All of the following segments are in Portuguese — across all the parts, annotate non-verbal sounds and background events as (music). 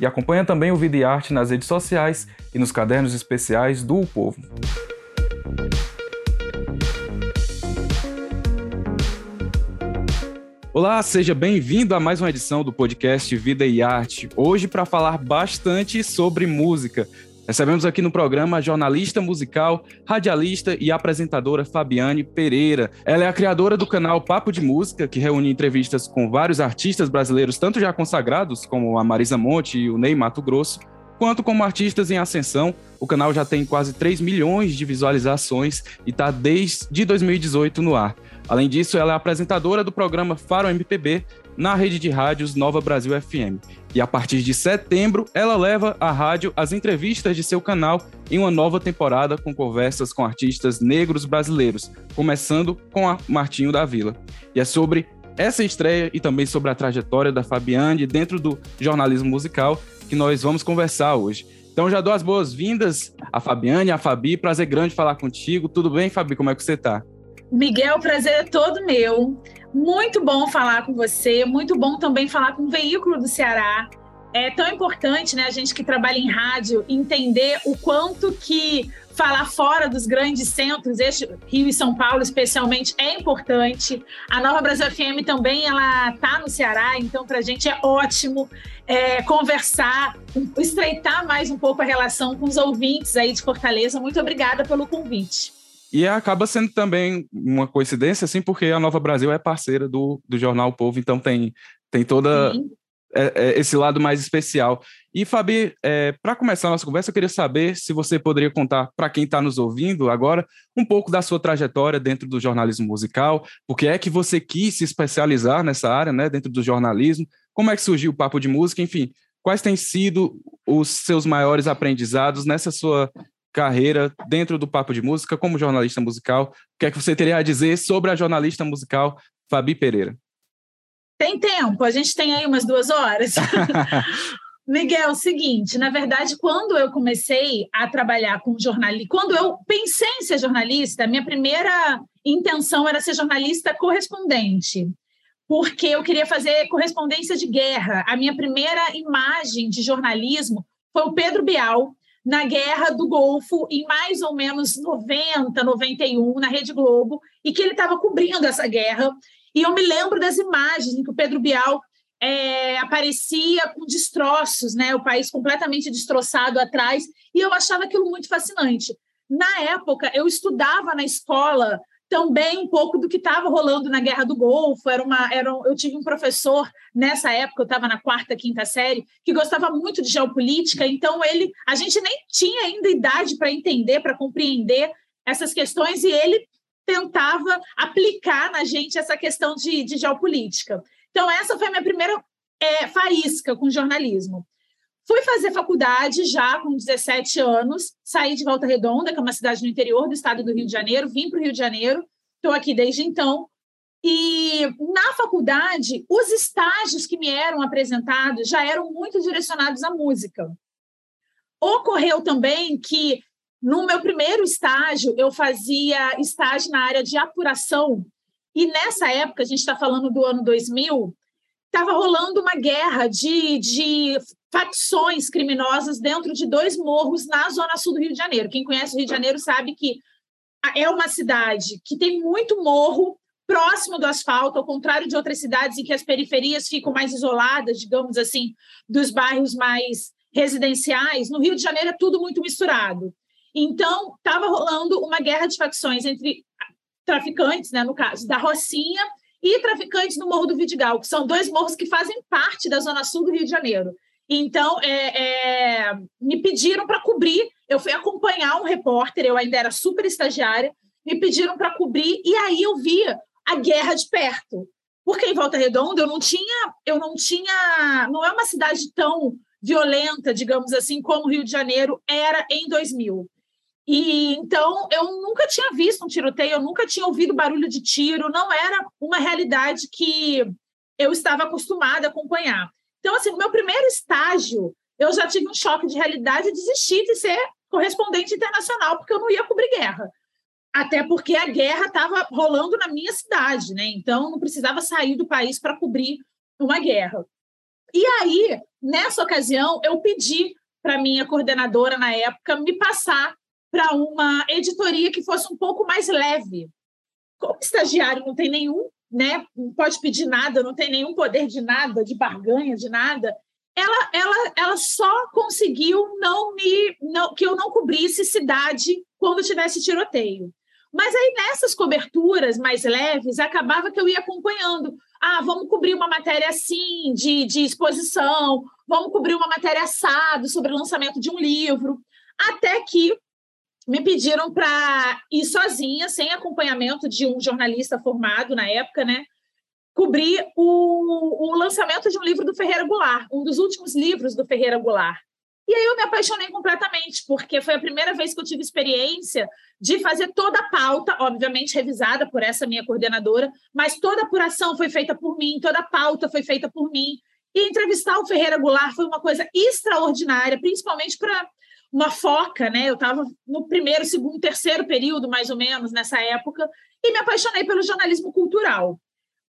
E acompanha também o Vida e Arte nas redes sociais e nos cadernos especiais do o Povo. Olá, seja bem-vindo a mais uma edição do podcast Vida e Arte. Hoje para falar bastante sobre música, Recebemos aqui no programa a jornalista musical, radialista e apresentadora Fabiane Pereira. Ela é a criadora do canal Papo de Música, que reúne entrevistas com vários artistas brasileiros, tanto já consagrados, como a Marisa Monte e o Ney Mato Grosso, quanto como artistas em ascensão. O canal já tem quase 3 milhões de visualizações e está desde 2018 no ar. Além disso, ela é apresentadora do programa Faro MPB na rede de rádios Nova Brasil FM. E a partir de setembro, ela leva à rádio as entrevistas de seu canal em uma nova temporada com conversas com artistas negros brasileiros, começando com a Martinho da Vila. E é sobre essa estreia e também sobre a trajetória da Fabiane dentro do jornalismo musical que nós vamos conversar hoje. Então já dou as boas-vindas a Fabiane, a Fabi, prazer grande falar contigo. Tudo bem, Fabi? Como é que você está? Miguel, prazer é todo meu. Muito bom falar com você, muito bom também falar com o veículo do Ceará. É tão importante, né, a gente que trabalha em rádio, entender o quanto que falar fora dos grandes centros, este Rio e São Paulo especialmente, é importante. A Nova Brasil FM também, ela tá no Ceará, então para a gente é ótimo é, conversar, estreitar mais um pouco a relação com os ouvintes aí de Fortaleza. Muito obrigada pelo convite. E acaba sendo também uma coincidência, assim, porque a Nova Brasil é parceira do, do Jornal o Povo, então tem, tem toda é, é, esse lado mais especial. E, Fabi, é, para começar a nossa conversa, eu queria saber se você poderia contar para quem está nos ouvindo agora um pouco da sua trajetória dentro do jornalismo musical, porque é que você quis se especializar nessa área, né, dentro do jornalismo, como é que surgiu o Papo de Música, enfim, quais têm sido os seus maiores aprendizados nessa sua carreira dentro do Papo de Música como jornalista musical. O que é que você teria a dizer sobre a jornalista musical Fabi Pereira? Tem tempo, a gente tem aí umas duas horas. (laughs) Miguel, é o seguinte, na verdade, quando eu comecei a trabalhar com jornalismo, quando eu pensei em ser jornalista, minha primeira intenção era ser jornalista correspondente, porque eu queria fazer correspondência de guerra. A minha primeira imagem de jornalismo foi o Pedro Bial, na Guerra do Golfo, em mais ou menos 90, 91, na Rede Globo, e que ele estava cobrindo essa guerra. E eu me lembro das imagens em que o Pedro Bial é, aparecia com destroços, né? o país completamente destroçado atrás, e eu achava aquilo muito fascinante. Na época, eu estudava na escola também um pouco do que estava rolando na Guerra do Golfo. Era uma, era eu tive um professor nessa época, eu estava na quarta, quinta série, que gostava muito de geopolítica. Então ele, a gente nem tinha ainda idade para entender, para compreender essas questões, e ele tentava aplicar na gente essa questão de, de geopolítica. Então essa foi a minha primeira é, faísca com jornalismo. Fui fazer faculdade já com 17 anos, saí de Volta Redonda, que é uma cidade no interior do estado do Rio de Janeiro, vim para o Rio de Janeiro, estou aqui desde então. E na faculdade, os estágios que me eram apresentados já eram muito direcionados à música. Ocorreu também que no meu primeiro estágio eu fazia estágio na área de apuração e nessa época a gente está falando do ano 2000 estava rolando uma guerra de, de facções criminosas dentro de dois morros na zona sul do Rio de Janeiro. Quem conhece o Rio de Janeiro sabe que é uma cidade que tem muito morro próximo do asfalto, ao contrário de outras cidades em que as periferias ficam mais isoladas, digamos assim, dos bairros mais residenciais. No Rio de Janeiro é tudo muito misturado. Então, estava rolando uma guerra de facções entre traficantes, né, no caso, da Rocinha e traficantes no Morro do Vidigal, que são dois morros que fazem parte da zona sul do Rio de Janeiro. Então, é, é, me pediram para cobrir. Eu fui acompanhar um repórter, eu ainda era super estagiária, me pediram para cobrir, e aí eu via a guerra de perto. porque em Volta Redonda eu não tinha, eu não tinha, não é uma cidade tão violenta, digamos assim, como o Rio de Janeiro era em 2000. E então eu nunca tinha visto um tiroteio, eu nunca tinha ouvido barulho de tiro, não era uma realidade que eu estava acostumada a acompanhar. Então, assim, no meu primeiro estágio, eu já tive um choque de realidade e desisti de ser correspondente internacional, porque eu não ia cobrir guerra. Até porque a guerra estava rolando na minha cidade, né? Então, não precisava sair do país para cobrir uma guerra. E aí, nessa ocasião, eu pedi para minha coordenadora na época me passar para uma editoria que fosse um pouco mais leve. Como estagiário não tem nenhum, né, não pode pedir nada, não tem nenhum poder de nada, de barganha, de nada, ela, ela, ela só conseguiu não me não, que eu não cobrisse cidade quando tivesse tiroteio. Mas aí nessas coberturas mais leves, acabava que eu ia acompanhando. Ah, vamos cobrir uma matéria assim, de, de exposição, vamos cobrir uma matéria assado sobre o lançamento de um livro. Até que me pediram para ir sozinha, sem acompanhamento de um jornalista formado na época, né? Cobrir o, o lançamento de um livro do Ferreira Goulart, um dos últimos livros do Ferreira Goulart. E aí eu me apaixonei completamente, porque foi a primeira vez que eu tive experiência de fazer toda a pauta, obviamente revisada por essa minha coordenadora, mas toda a apuração foi feita por mim, toda a pauta foi feita por mim. E entrevistar o Ferreira Goulart foi uma coisa extraordinária, principalmente para uma foca, né? Eu estava no primeiro, segundo, terceiro período, mais ou menos, nessa época, e me apaixonei pelo jornalismo cultural.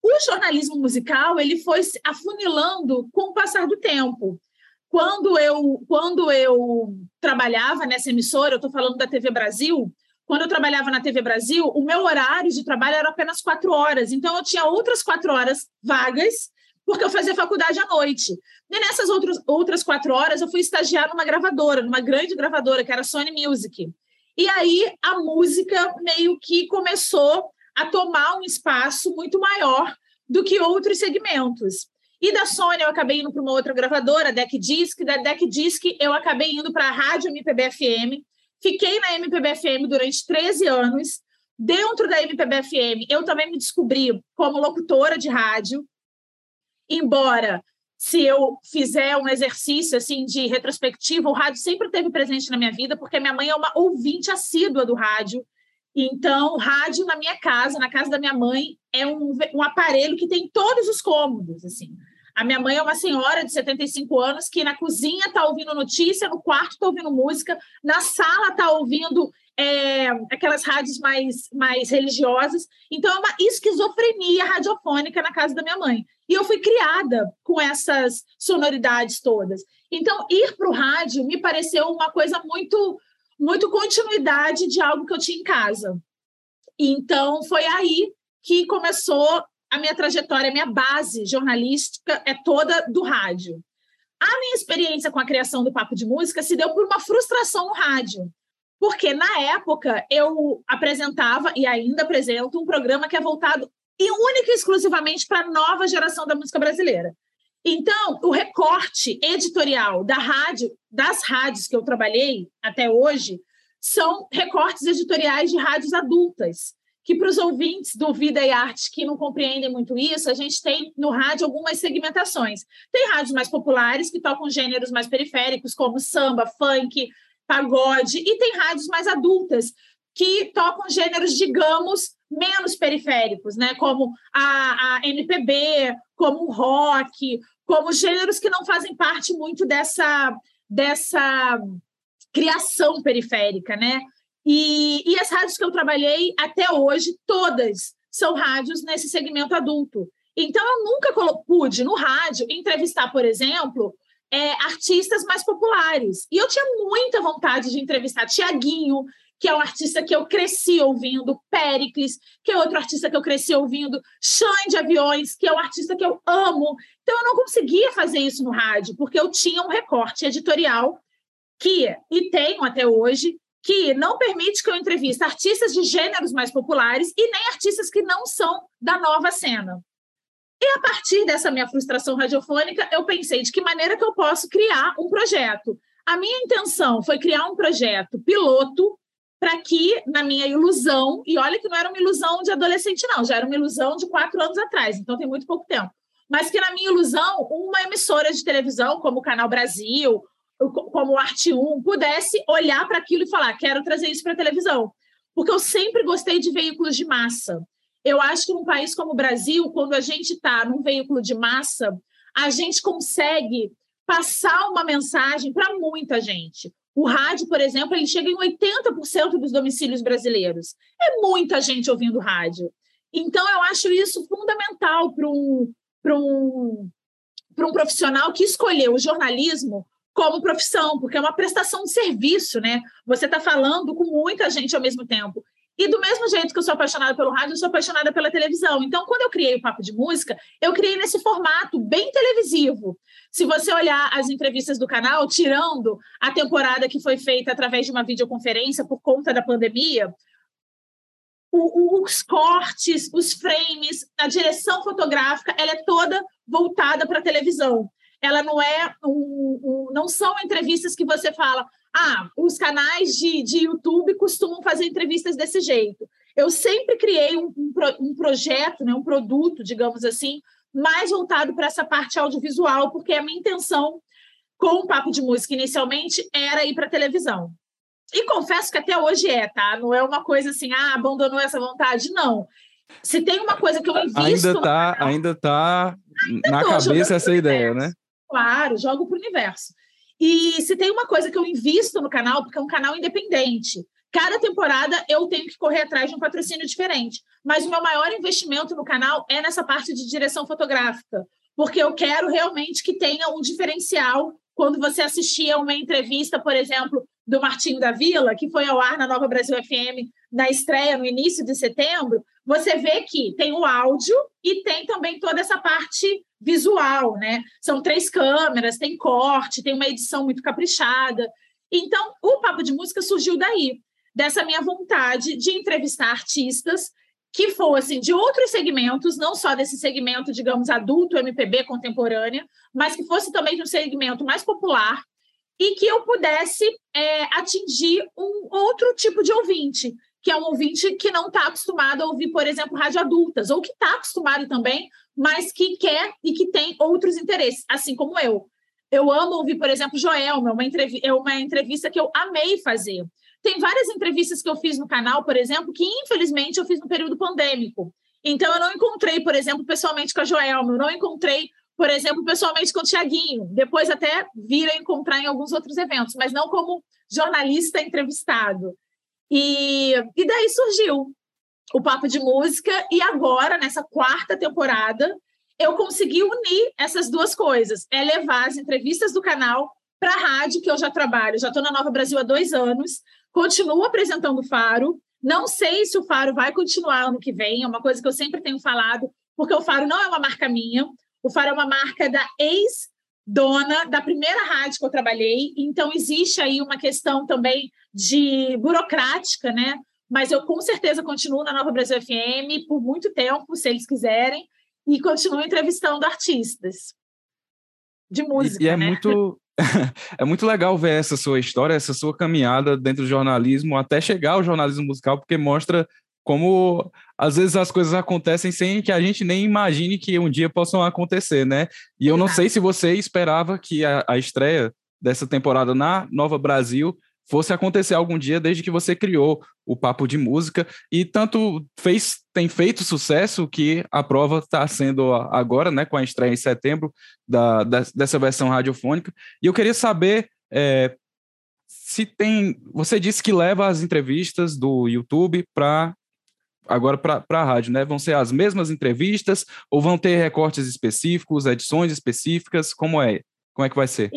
O jornalismo musical ele foi afunilando com o passar do tempo. Quando eu, quando eu trabalhava nessa emissora, eu estou falando da TV Brasil, quando eu trabalhava na TV Brasil, o meu horário de trabalho era apenas quatro horas. Então, eu tinha outras quatro horas vagas porque eu fazia faculdade à noite. E nessas outras, outras quatro horas, eu fui estagiar numa gravadora, numa grande gravadora, que era a Sony Music. E aí a música meio que começou a tomar um espaço muito maior do que outros segmentos. E da Sony eu acabei indo para uma outra gravadora, Deck Disc, da Deck Disc eu acabei indo para a Rádio MPB FM. Fiquei na MPB FM durante 13 anos. Dentro da MPB FM, eu também me descobri como locutora de rádio embora se eu fizer um exercício assim de retrospectiva, o rádio sempre teve presente na minha vida, porque minha mãe é uma ouvinte assídua do rádio. Então, rádio na minha casa, na casa da minha mãe, é um, um aparelho que tem todos os cômodos, assim. A minha mãe é uma senhora de 75 anos que na cozinha está ouvindo notícia, no quarto está ouvindo música, na sala está ouvindo é, aquelas rádios mais, mais religiosas. Então, é uma esquizofrenia radiofônica na casa da minha mãe. E eu fui criada com essas sonoridades todas. Então, ir para o rádio me pareceu uma coisa muito, muito continuidade de algo que eu tinha em casa. Então, foi aí que começou a minha trajetória, a minha base jornalística é toda do rádio. A minha experiência com a criação do Papo de Música se deu por uma frustração no rádio. Porque, na época, eu apresentava e ainda apresento um programa que é voltado e única e exclusivamente para a nova geração da música brasileira. Então, o recorte editorial da rádio, das rádios que eu trabalhei até hoje, são recortes editoriais de rádios adultas, que para os ouvintes do Vida e Arte que não compreendem muito isso, a gente tem no rádio algumas segmentações. Tem rádios mais populares que tocam gêneros mais periféricos, como samba, funk, pagode, e tem rádios mais adultas que tocam gêneros, digamos, menos periféricos, né? Como a, a MPB, como o rock, como gêneros que não fazem parte muito dessa, dessa criação periférica, né? E, e as rádios que eu trabalhei até hoje, todas são rádios nesse segmento adulto. Então, eu nunca pude, no rádio, entrevistar, por exemplo, é, artistas mais populares. E eu tinha muita vontade de entrevistar Tiaguinho, que é um artista que eu cresci ouvindo, Pericles, que é outro artista que eu cresci ouvindo, Xande de Aviões, que é um artista que eu amo. Então, eu não conseguia fazer isso no rádio, porque eu tinha um recorte editorial que, e tenho até hoje, que não permite que eu entreviste artistas de gêneros mais populares e nem artistas que não são da nova cena. E a partir dessa minha frustração radiofônica, eu pensei de que maneira que eu posso criar um projeto. A minha intenção foi criar um projeto piloto para que, na minha ilusão, e olha que não era uma ilusão de adolescente, não, já era uma ilusão de quatro anos atrás, então tem muito pouco tempo. Mas que, na minha ilusão, uma emissora de televisão, como o Canal Brasil, como o Arte 1, pudesse olhar para aquilo e falar: quero trazer isso para a televisão. Porque eu sempre gostei de veículos de massa. Eu acho que num país como o Brasil, quando a gente está num veículo de massa, a gente consegue passar uma mensagem para muita gente. O rádio, por exemplo, ele chega em 80% dos domicílios brasileiros. É muita gente ouvindo rádio. Então, eu acho isso fundamental para um, um, um profissional que escolheu o jornalismo como profissão, porque é uma prestação de serviço, né? Você está falando com muita gente ao mesmo tempo. E do mesmo jeito que eu sou apaixonada pelo rádio, eu sou apaixonada pela televisão. Então, quando eu criei o Papo de Música, eu criei nesse formato bem televisivo. Se você olhar as entrevistas do canal, tirando a temporada que foi feita através de uma videoconferência por conta da pandemia, os cortes, os frames, a direção fotográfica, ela é toda voltada para a televisão. Ela não é um, um, não são entrevistas que você fala, ah, os canais de, de YouTube costumam fazer entrevistas desse jeito. Eu sempre criei um, um, um projeto, né, um produto, digamos assim, mais voltado para essa parte audiovisual, porque a minha intenção com o Papo de Música inicialmente era ir para a televisão. E confesso que até hoje é, tá? Não é uma coisa assim, ah, abandonou essa vontade, não. Se tem uma coisa que eu invisto... Ainda tá, canal, ainda tá ainda na cabeça essa ideia, né? Claro, jogo para o universo. E se tem uma coisa que eu invisto no canal, porque é um canal independente, cada temporada eu tenho que correr atrás de um patrocínio diferente. Mas o meu maior investimento no canal é nessa parte de direção fotográfica, porque eu quero realmente que tenha um diferencial quando você assistia uma entrevista, por exemplo, do Martinho da Vila, que foi ao ar na Nova Brasil FM na estreia no início de setembro, você vê que tem o áudio e tem também toda essa parte visual, né? São três câmeras, tem corte, tem uma edição muito caprichada. Então, o Papo de Música surgiu daí, dessa minha vontade de entrevistar artistas que fossem de outros segmentos, não só desse segmento, digamos, adulto, MPB, contemporânea, mas que fosse também de um segmento mais popular e que eu pudesse é, atingir um outro tipo de ouvinte, que é um ouvinte que não está acostumado a ouvir, por exemplo, rádio adultas, ou que está acostumado também, mas que quer e que tem outros interesses, assim como eu. Eu amo ouvir, por exemplo, Joelma, é uma, é uma entrevista que eu amei fazer. Tem várias entrevistas que eu fiz no canal, por exemplo, que infelizmente eu fiz no período pandêmico. Então, eu não encontrei, por exemplo, pessoalmente com a Joelma, eu não encontrei, por exemplo, pessoalmente com o Tiaguinho. Depois até vira encontrar em alguns outros eventos, mas não como jornalista entrevistado. E, e daí surgiu o Papo de Música, e agora, nessa quarta temporada, eu consegui unir essas duas coisas: é levar as entrevistas do canal para a rádio, que eu já trabalho, já estou na Nova Brasil há dois anos, continuo apresentando o Faro. Não sei se o Faro vai continuar ano que vem, é uma coisa que eu sempre tenho falado, porque o Faro não é uma marca minha, o Faro é uma marca da ex dona da primeira rádio que eu trabalhei, então existe aí uma questão também de burocrática, né? Mas eu com certeza continuo na Nova Brasil FM por muito tempo, se eles quiserem, e continuo entrevistando artistas de música. E, e é né? muito (laughs) é muito legal ver essa sua história, essa sua caminhada dentro do jornalismo até chegar ao jornalismo musical, porque mostra como às vezes as coisas acontecem sem que a gente nem imagine que um dia possam acontecer, né? E eu não sei se você esperava que a, a estreia dessa temporada na Nova Brasil fosse acontecer algum dia desde que você criou o Papo de Música e tanto fez tem feito sucesso que a prova está sendo agora, né, com a estreia em setembro da, da dessa versão radiofônica. E eu queria saber é, se tem. Você disse que leva as entrevistas do YouTube para agora para a rádio, né? Vão ser as mesmas entrevistas ou vão ter recortes específicos, edições específicas? Como é? Como é que vai ser?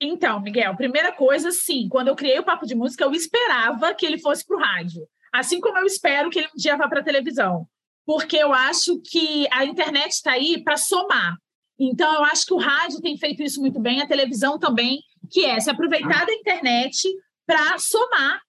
Então, Miguel, primeira coisa, sim, quando eu criei o Papo de Música, eu esperava que ele fosse para o rádio. Assim como eu espero que ele um dia vá para a televisão. Porque eu acho que a internet está aí para somar. Então, eu acho que o rádio tem feito isso muito bem, a televisão também, que é se aproveitar da internet para somar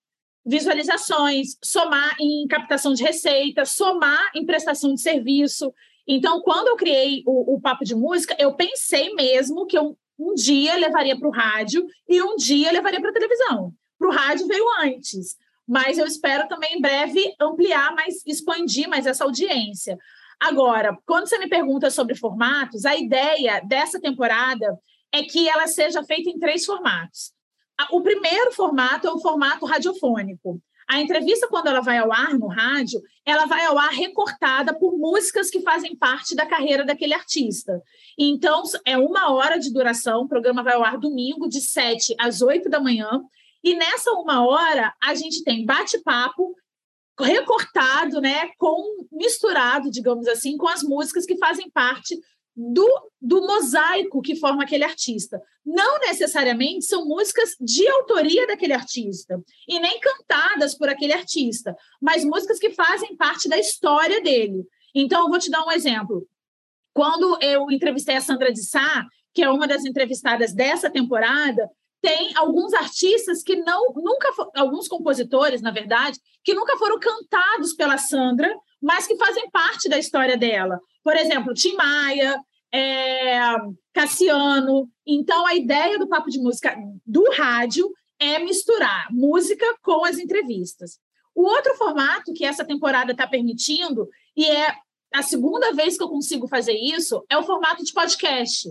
visualizações, somar em captação de receita, somar em prestação de serviço. Então, quando eu criei o, o Papo de Música, eu pensei mesmo que eu um dia levaria para o rádio e um dia levaria para a televisão. Para o rádio veio antes. mas eu espero também em breve ampliar mais, expandir mais essa audiência. Agora, quando você me pergunta sobre formatos, a ideia dessa temporada é que ela seja feita em três formatos. O primeiro formato é o formato radiofônico. A entrevista, quando ela vai ao ar no rádio, ela vai ao ar recortada por músicas que fazem parte da carreira daquele artista. Então, é uma hora de duração, o programa vai ao ar domingo, de 7 às 8 da manhã. E nessa uma hora, a gente tem bate-papo recortado, né, com misturado, digamos assim, com as músicas que fazem parte do, do mosaico que forma aquele artista. Não necessariamente são músicas de autoria daquele artista e nem cantadas por aquele artista, mas músicas que fazem parte da história dele. Então, eu vou te dar um exemplo. Quando eu entrevistei a Sandra de Sá, que é uma das entrevistadas dessa temporada, tem alguns artistas que não nunca alguns compositores, na verdade, que nunca foram cantados pela Sandra, mas que fazem parte da história dela. Por exemplo, Tim Maia, é, Cassiano. Então, a ideia do Papo de Música do rádio é misturar música com as entrevistas. O outro formato que essa temporada está permitindo, e é a segunda vez que eu consigo fazer isso, é o formato de podcast.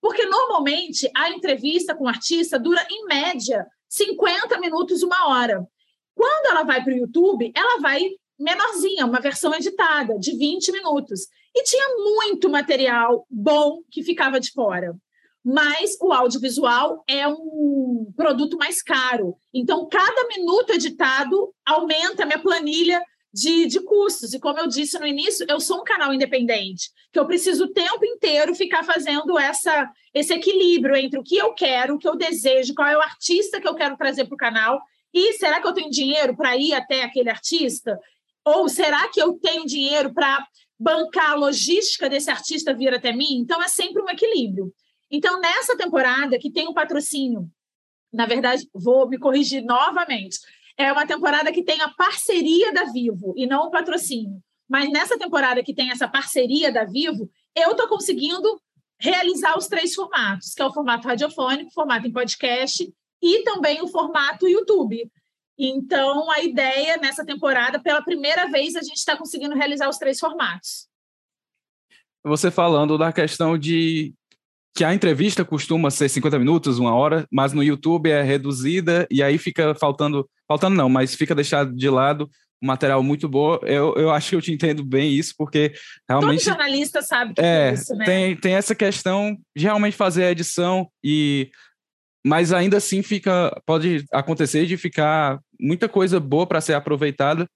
Porque normalmente a entrevista com o artista dura, em média, 50 minutos, uma hora. Quando ela vai para o YouTube, ela vai menorzinha, uma versão editada, de 20 minutos. E tinha muito material bom que ficava de fora. Mas o audiovisual é um produto mais caro. Então, cada minuto editado aumenta a minha planilha de, de custos. E como eu disse no início, eu sou um canal independente, que eu preciso o tempo inteiro ficar fazendo essa, esse equilíbrio entre o que eu quero, o que eu desejo, qual é o artista que eu quero trazer para o canal. E será que eu tenho dinheiro para ir até aquele artista? Ou será que eu tenho dinheiro para bancar a logística desse artista vir até mim? Então, é sempre um equilíbrio. Então, nessa temporada, que tem um patrocínio, na verdade, vou me corrigir novamente, é uma temporada que tem a parceria da Vivo e não o patrocínio. Mas nessa temporada que tem essa parceria da Vivo, eu estou conseguindo realizar os três formatos, que é o formato radiofônico, o formato em podcast e também o formato YouTube. Então, a ideia nessa temporada, pela primeira vez, a gente está conseguindo realizar os três formatos. Você falando da questão de que a entrevista costuma ser 50 minutos, uma hora, mas no YouTube é reduzida e aí fica faltando, faltando não, mas fica deixado de lado um material muito bom. Eu, eu acho que eu te entendo bem isso, porque realmente. Todo jornalista sabe que é, é isso, né? Tem, tem essa questão de realmente fazer a edição e. Mas ainda assim fica, pode acontecer de ficar muita coisa boa para ser aproveitada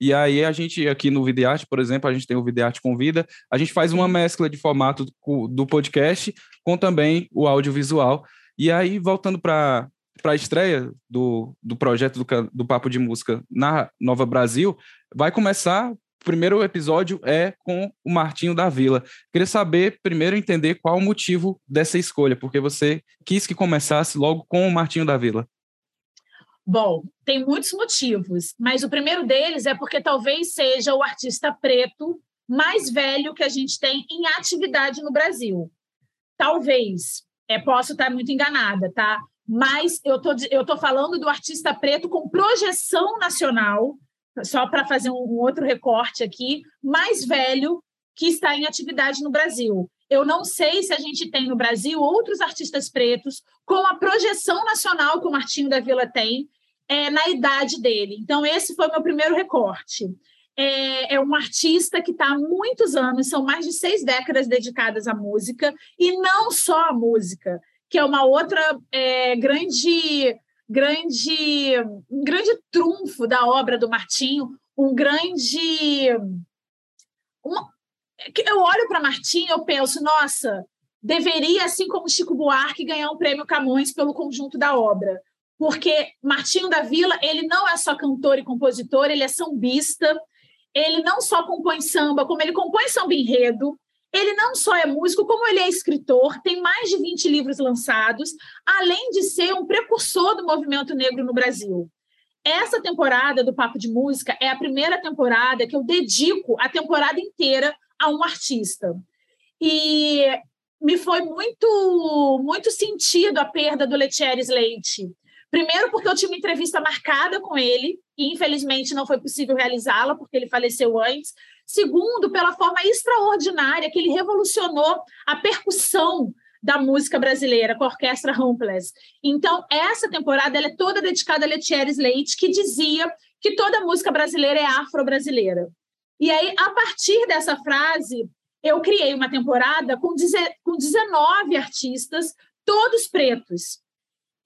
e aí a gente, aqui no Videarte, por exemplo, a gente tem o Videarte Convida, a gente faz uma mescla de formato do podcast com também o audiovisual. E aí, voltando para a estreia do, do projeto do, do Papo de Música na Nova Brasil, vai começar. Primeiro episódio é com o Martinho da Vila. Queria saber, primeiro, entender qual o motivo dessa escolha, porque você quis que começasse logo com o Martinho da Vila. Bom, tem muitos motivos, mas o primeiro deles é porque talvez seja o artista preto mais velho que a gente tem em atividade no Brasil. Talvez, é, posso estar muito enganada, tá? Mas eu tô, eu tô falando do artista preto com projeção nacional, só para fazer um, um outro recorte aqui, mais velho que está em atividade no Brasil. Eu não sei se a gente tem no Brasil outros artistas pretos com a projeção nacional que o Martinho da Vila tem é, na idade dele. Então, esse foi meu primeiro recorte. É, é um artista que está há muitos anos, são mais de seis décadas dedicadas à música, e não só à música, que é uma outra é, grande, grande, um grande trunfo da obra do Martinho, um grande. Uma, eu olho para Martinho eu penso, nossa, deveria, assim como Chico Buarque, ganhar um prêmio Camões pelo conjunto da obra porque Martinho da Vila, ele não é só cantor e compositor, ele é sambista, ele não só compõe samba, como ele compõe samba enredo, ele não só é músico, como ele é escritor, tem mais de 20 livros lançados, além de ser um precursor do movimento negro no Brasil. Essa temporada do Papo de Música é a primeira temporada que eu dedico a temporada inteira a um artista. E me foi muito muito sentido a perda do Letieres Leite Primeiro, porque eu tinha uma entrevista marcada com ele e, infelizmente, não foi possível realizá-la porque ele faleceu antes. Segundo, pela forma extraordinária que ele revolucionou a percussão da música brasileira com a Orquestra Rumples. Então, essa temporada é toda dedicada a Letieres Leite, que dizia que toda música brasileira é afro-brasileira. E aí, a partir dessa frase, eu criei uma temporada com 19 artistas, todos pretos.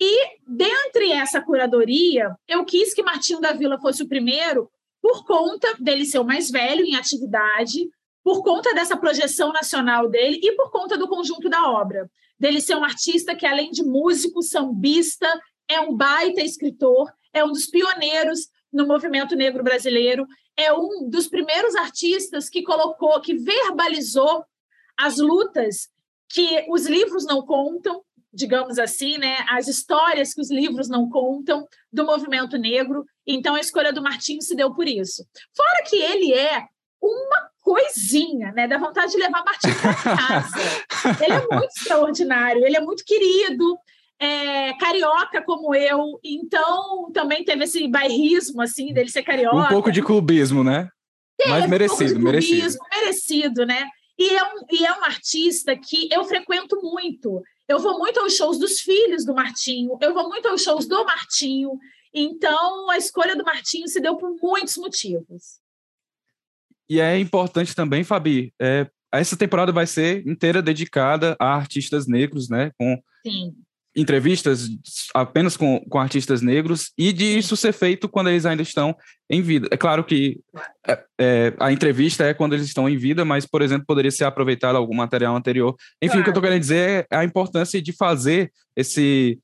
E, dentre essa curadoria, eu quis que Martinho da Vila fosse o primeiro, por conta dele ser o mais velho em atividade, por conta dessa projeção nacional dele e por conta do conjunto da obra. Dele ser um artista que, além de músico, sambista, é um baita escritor, é um dos pioneiros no movimento negro brasileiro, é um dos primeiros artistas que colocou, que verbalizou as lutas que os livros não contam, digamos assim, né, as histórias que os livros não contam do movimento negro. Então a escolha do Martinho se deu por isso. Fora que ele é uma coisinha, né? Dá vontade de levar Martinho para (laughs) casa. ele é muito extraordinário, ele é muito querido, é, carioca como eu, então também teve esse bairrismo, assim, dele ser carioca. Um pouco de clubismo, né? Teve Mas merecido, um clubismo, merecido. Merecido, né? E é, um, e é um artista que eu frequento muito. Eu vou muito aos shows dos filhos do Martinho, eu vou muito aos shows do Martinho. Então, a escolha do Martinho se deu por muitos motivos. E é importante também, Fabi, é, essa temporada vai ser inteira dedicada a artistas negros, né? Com Sim. Entrevistas apenas com, com artistas negros e de isso ser feito quando eles ainda estão em vida. É claro que é, é, a entrevista é quando eles estão em vida, mas, por exemplo, poderia ser aproveitado algum material anterior. Enfim, claro. o que eu estou querendo dizer é a importância de fazer esse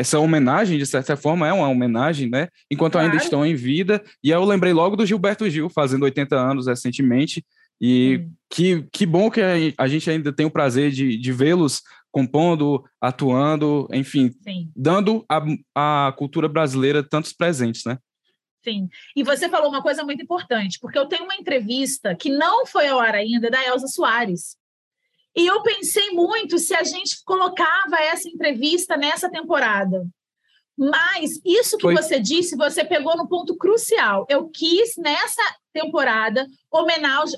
essa homenagem, de certa forma, é uma homenagem, né? Enquanto claro. ainda estão em vida. E eu lembrei logo do Gilberto Gil, fazendo 80 anos recentemente. E que, que bom que a gente ainda tem o prazer de, de vê-los compondo, atuando, enfim, Sim. dando à cultura brasileira tantos presentes, né? Sim. E você falou uma coisa muito importante, porque eu tenho uma entrevista que não foi ao ar ainda, da Elza Soares. E eu pensei muito se a gente colocava essa entrevista nessa temporada. Mas isso que Foi. você disse, você pegou no ponto crucial. Eu quis, nessa temporada,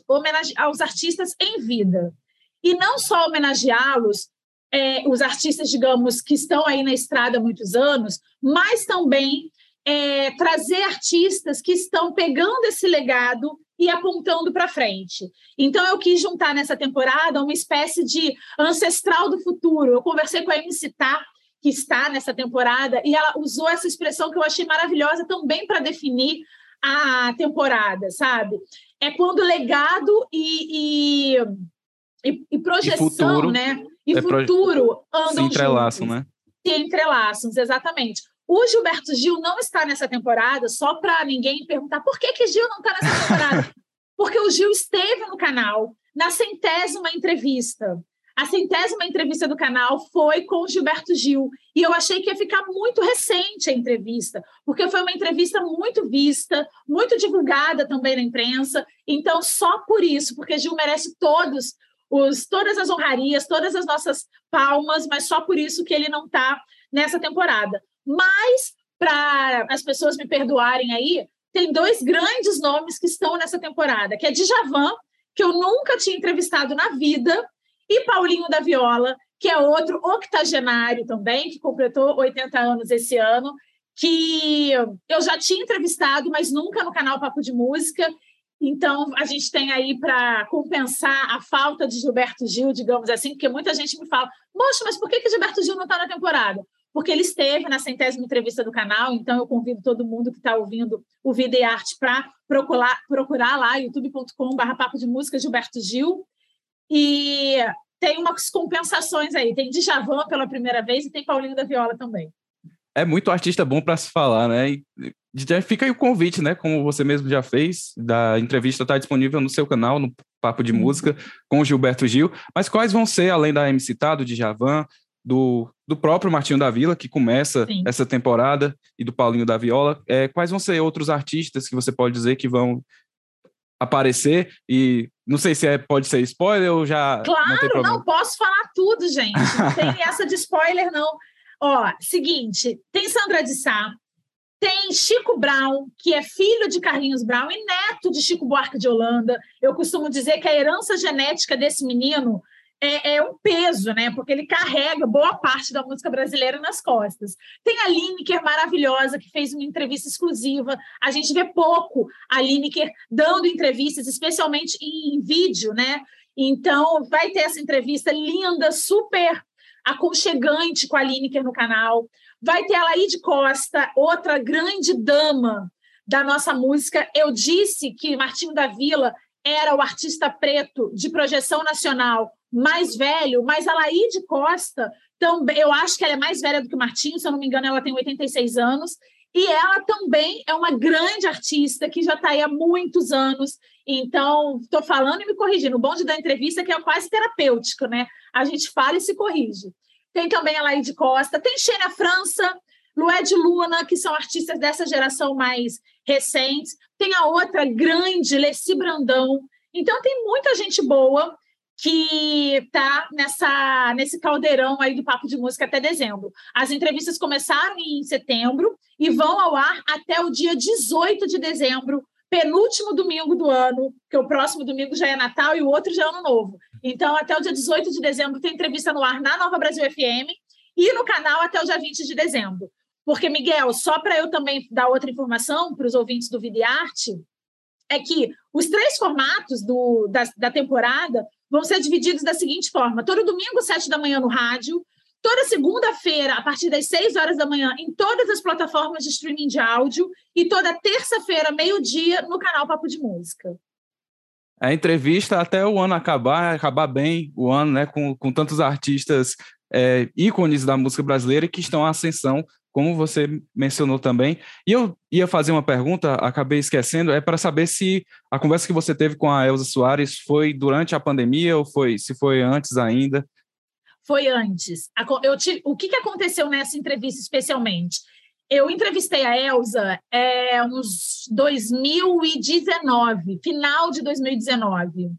homenagear os artistas em vida. E não só homenageá-los, é, os artistas, digamos, que estão aí na estrada há muitos anos, mas também é, trazer artistas que estão pegando esse legado e apontando para frente. Então, eu quis juntar nessa temporada uma espécie de ancestral do futuro. Eu conversei com a MC Tá, que está nessa temporada, e ela usou essa expressão que eu achei maravilhosa também para definir a temporada, sabe? É quando legado e, e, e, projeção, e né? E é futuro andam se entrelaçam, juntos. né? Se entrelaçam, exatamente. O Gilberto Gil não está nessa temporada, só para ninguém perguntar por que, que Gil não está nessa temporada. (laughs) Porque o Gil esteve no canal na centésima entrevista. A centésima entrevista do canal foi com o Gilberto Gil. E eu achei que ia ficar muito recente a entrevista, porque foi uma entrevista muito vista, muito divulgada também na imprensa. Então, só por isso, porque Gil merece todos os, todas as honrarias, todas as nossas palmas, mas só por isso que ele não está nessa temporada. Mas, para as pessoas me perdoarem aí, tem dois grandes nomes que estão nessa temporada, que é Djavan, que eu nunca tinha entrevistado na vida, e Paulinho da Viola, que é outro octogenário também, que completou 80 anos esse ano, que eu já tinha entrevistado, mas nunca no canal Papo de Música. Então, a gente tem aí para compensar a falta de Gilberto Gil, digamos assim, porque muita gente me fala, moxa, mas por que, que Gilberto Gil não está na temporada? porque ele esteve na centésima entrevista do canal, então eu convido todo mundo que está ouvindo o Vida e Arte para procurar, procurar lá, youtube.com.br Papo de Música Gilberto Gil. E tem umas compensações aí. Tem Djavan pela primeira vez e tem Paulinho da Viola também. É muito artista bom para se falar, né? E já fica aí o convite, né? Como você mesmo já fez, da entrevista está disponível no seu canal, no Papo de Música, com o Gilberto Gil. Mas quais vão ser, além da MC Tá, de Djavan, do, do próprio Martinho da Vila, que começa Sim. essa temporada, e do Paulinho da Viola. É, quais vão ser outros artistas que você pode dizer que vão aparecer? E não sei se é, pode ser spoiler ou já. Claro, não, não posso falar tudo, gente. Não tem essa de spoiler, não. Ó, seguinte, tem Sandra de Sá, tem Chico Brown, que é filho de Carlinhos Brown e neto de Chico Buarque de Holanda. Eu costumo dizer que a herança genética desse menino é, é, um peso, né? Porque ele carrega boa parte da música brasileira nas costas. Tem a Lineker maravilhosa, que fez uma entrevista exclusiva. A gente vê pouco a Lineker dando entrevistas, especialmente em vídeo, né? Então, vai ter essa entrevista linda, super aconchegante com a Lineker no canal. Vai ter a Laide Costa, outra grande dama da nossa música. Eu disse que Martinho da Vila era o artista preto de projeção nacional mais velho, mas a Laide Costa também, eu acho que ela é mais velha do que o Martinho, se eu não me engano, ela tem 86 anos, e ela também é uma grande artista que já está aí há muitos anos. Então, estou falando e me corrigindo. O bonde da entrevista é que é quase terapêutico, né? A gente fala e se corrige. Tem também a Laide Costa, tem Xênia França, Lued Luna, que são artistas dessa geração mais recente. Tem a outra grande, Leci Brandão. Então, tem muita gente boa que está nessa nesse caldeirão aí do papo de música até dezembro. As entrevistas começaram em setembro e vão ao ar até o dia 18 de dezembro, penúltimo domingo do ano, que o próximo domingo já é Natal e o outro já é Ano Novo. Então, até o dia 18 de dezembro tem entrevista no ar na Nova Brasil FM e no canal até o dia 20 de dezembro. Porque, Miguel, só para eu também dar outra informação para os ouvintes do Vida e Arte, é que os três formatos do, da, da temporada vão ser divididos da seguinte forma: todo domingo, sete da manhã, no rádio, toda segunda-feira, a partir das seis horas da manhã, em todas as plataformas de streaming de áudio, e toda terça-feira, meio-dia, no canal Papo de Música. A entrevista até o ano acabar, acabar bem o ano, né? Com, com tantos artistas é, ícones da música brasileira que estão em ascensão como você mencionou também. E eu ia fazer uma pergunta, acabei esquecendo, é para saber se a conversa que você teve com a Elza Soares foi durante a pandemia ou foi se foi antes ainda? Foi antes. Eu tive, o que, que aconteceu nessa entrevista especialmente? Eu entrevistei a Elza é, uns 2019, final de 2019.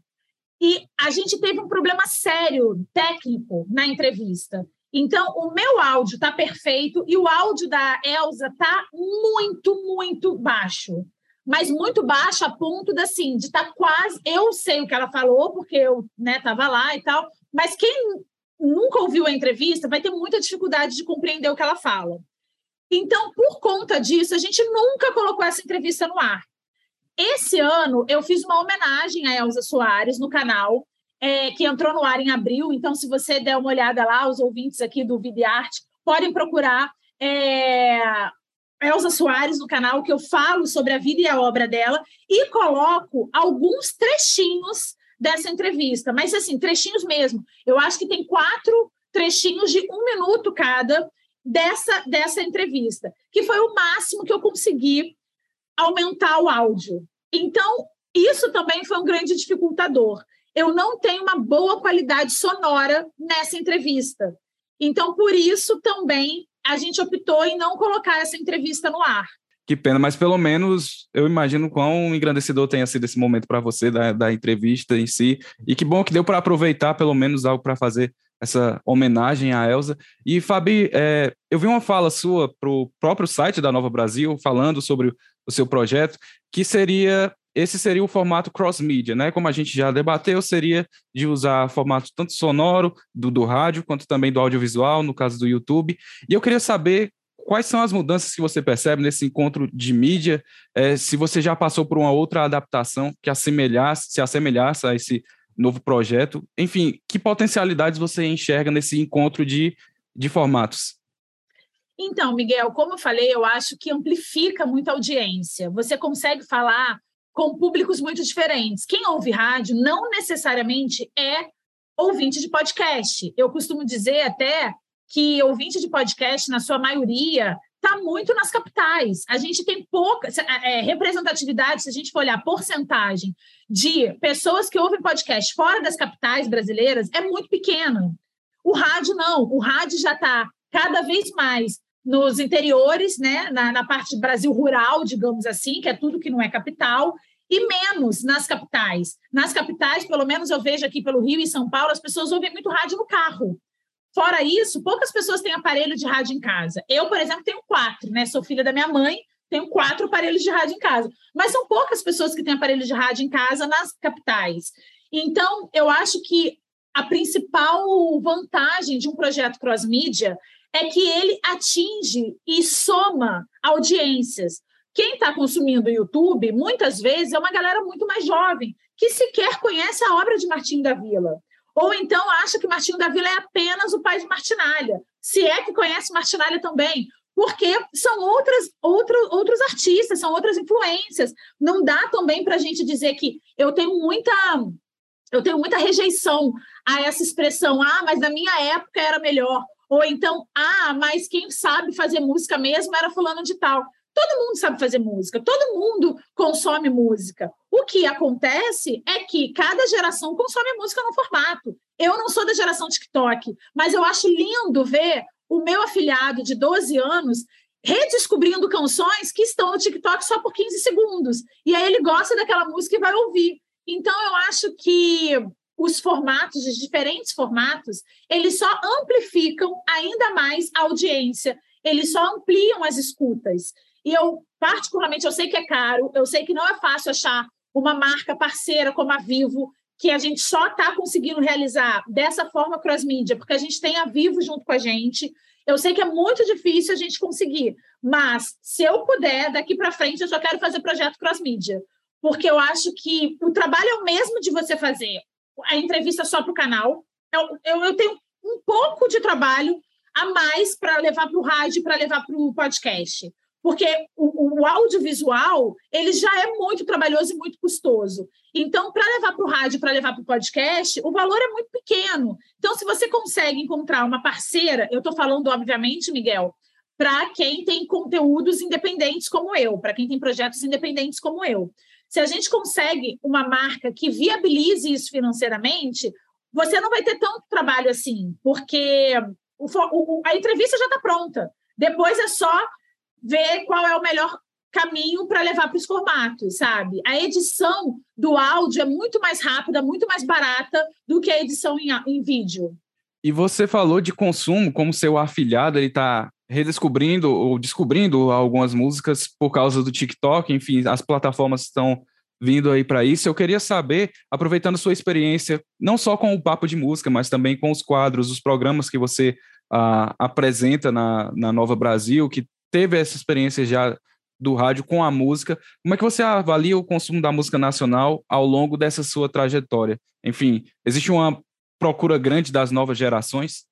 E a gente teve um problema sério técnico na entrevista. Então, o meu áudio está perfeito e o áudio da Elsa está muito, muito baixo. Mas muito baixo a ponto de, assim, de estar tá quase. Eu sei o que ela falou, porque eu estava né, lá e tal, mas quem nunca ouviu a entrevista vai ter muita dificuldade de compreender o que ela fala. Então, por conta disso, a gente nunca colocou essa entrevista no ar. Esse ano, eu fiz uma homenagem a Elza Soares no canal, é, que entrou no ar em abril. Então, se você der uma olhada lá, os ouvintes aqui do Vida Arte podem procurar é, Elza Soares no canal, que eu falo sobre a vida e a obra dela, e coloco alguns trechinhos dessa entrevista, mas assim, trechinhos mesmo. Eu acho que tem quatro trechinhos de um minuto cada dessa, dessa entrevista, que foi o máximo que eu consegui aumentar o áudio. Então, isso também foi um grande dificultador eu não tenho uma boa qualidade sonora nessa entrevista. Então, por isso também a gente optou em não colocar essa entrevista no ar. Que pena, mas pelo menos eu imagino quão engrandecedor tenha sido esse momento para você da, da entrevista em si. E que bom que deu para aproveitar pelo menos algo para fazer essa homenagem à Elsa. E, Fabi, é, eu vi uma fala sua para o próprio site da Nova Brasil falando sobre o seu projeto, que seria esse seria o formato cross-mídia, né? Como a gente já debateu, seria de usar formato tanto sonoro do, do rádio, quanto também do audiovisual, no caso do YouTube. E eu queria saber quais são as mudanças que você percebe nesse encontro de mídia, é, se você já passou por uma outra adaptação que assemelhasse, se assemelhasse a esse novo projeto. Enfim, que potencialidades você enxerga nesse encontro de, de formatos? Então, Miguel, como eu falei, eu acho que amplifica muito a audiência. Você consegue falar com públicos muito diferentes. Quem ouve rádio não necessariamente é ouvinte de podcast. Eu costumo dizer até que ouvinte de podcast, na sua maioria, está muito nas capitais. A gente tem pouca é, representatividade, se a gente for olhar a porcentagem de pessoas que ouvem podcast fora das capitais brasileiras, é muito pequena. O rádio não, o rádio já está cada vez mais nos interiores, né, na, na parte Brasil rural, digamos assim, que é tudo que não é capital, e menos nas capitais. Nas capitais, pelo menos eu vejo aqui pelo Rio e São Paulo, as pessoas ouvem muito rádio no carro. Fora isso, poucas pessoas têm aparelho de rádio em casa. Eu, por exemplo, tenho quatro, né? Sou filha da minha mãe, tenho quatro aparelhos de rádio em casa. Mas são poucas pessoas que têm aparelho de rádio em casa nas capitais. Então, eu acho que a principal vantagem de um projeto cross-mídia é que ele atinge e soma audiências. Quem está consumindo o YouTube, muitas vezes, é uma galera muito mais jovem, que sequer conhece a obra de Martim da Vila. Ou então acha que Martinho da Vila é apenas o pai de Martinalha, se é que conhece Martinalha também, porque são outras, outro, outros artistas, são outras influências. Não dá também para a gente dizer que eu tenho muita eu tenho muita rejeição a essa expressão, ah, mas na minha época era melhor. Ou então, ah, mas quem sabe fazer música mesmo era fulano de tal. Todo mundo sabe fazer música, todo mundo consome música. O que acontece é que cada geração consome música no formato. Eu não sou da geração TikTok, mas eu acho lindo ver o meu afilhado de 12 anos redescobrindo canções que estão no TikTok só por 15 segundos. E aí ele gosta daquela música e vai ouvir. Então eu acho que os formatos, os diferentes formatos, eles só amplificam ainda mais a audiência, eles só ampliam as escutas. E eu, particularmente, eu sei que é caro, eu sei que não é fácil achar uma marca parceira como a Vivo, que a gente só está conseguindo realizar dessa forma cross-mídia, porque a gente tem a Vivo junto com a gente. Eu sei que é muito difícil a gente conseguir, mas se eu puder, daqui para frente, eu só quero fazer projeto cross-mídia, porque eu acho que o trabalho é o mesmo de você fazer a entrevista só para o canal. Eu, eu, eu tenho um pouco de trabalho a mais para levar para o rádio, para levar para o podcast porque o, o, audiovisual ele já é muito trabalhoso e muito custoso. Então, para levar para o rádio, para levar para o podcast, o valor é muito pequeno. Então, se você consegue encontrar uma parceira, eu estou falando, obviamente, Miguel, para quem tem conteúdos independentes como eu, para quem tem projetos independentes como eu. Se a gente consegue uma marca que viabilize isso financeiramente, você não vai ter tanto trabalho assim, porque o, o, a entrevista já está pronta. Depois é só ver qual é o melhor caminho para levar para os formatos, sabe? A edição do áudio é muito mais rápida, muito mais barata do que a edição em, em vídeo. E você falou de consumo, como seu afilhado ele está redescobrindo ou descobrindo algumas músicas por causa do TikTok, enfim, as plataformas estão vindo aí para isso. Eu queria saber, aproveitando sua experiência, não só com o papo de música, mas também com os quadros, os programas que você uh, apresenta na, na Nova Brasil, que teve essa experiência já do rádio com a música. Como é que você avalia o consumo da música nacional ao longo dessa sua trajetória? Enfim, existe uma procura grande das novas gerações?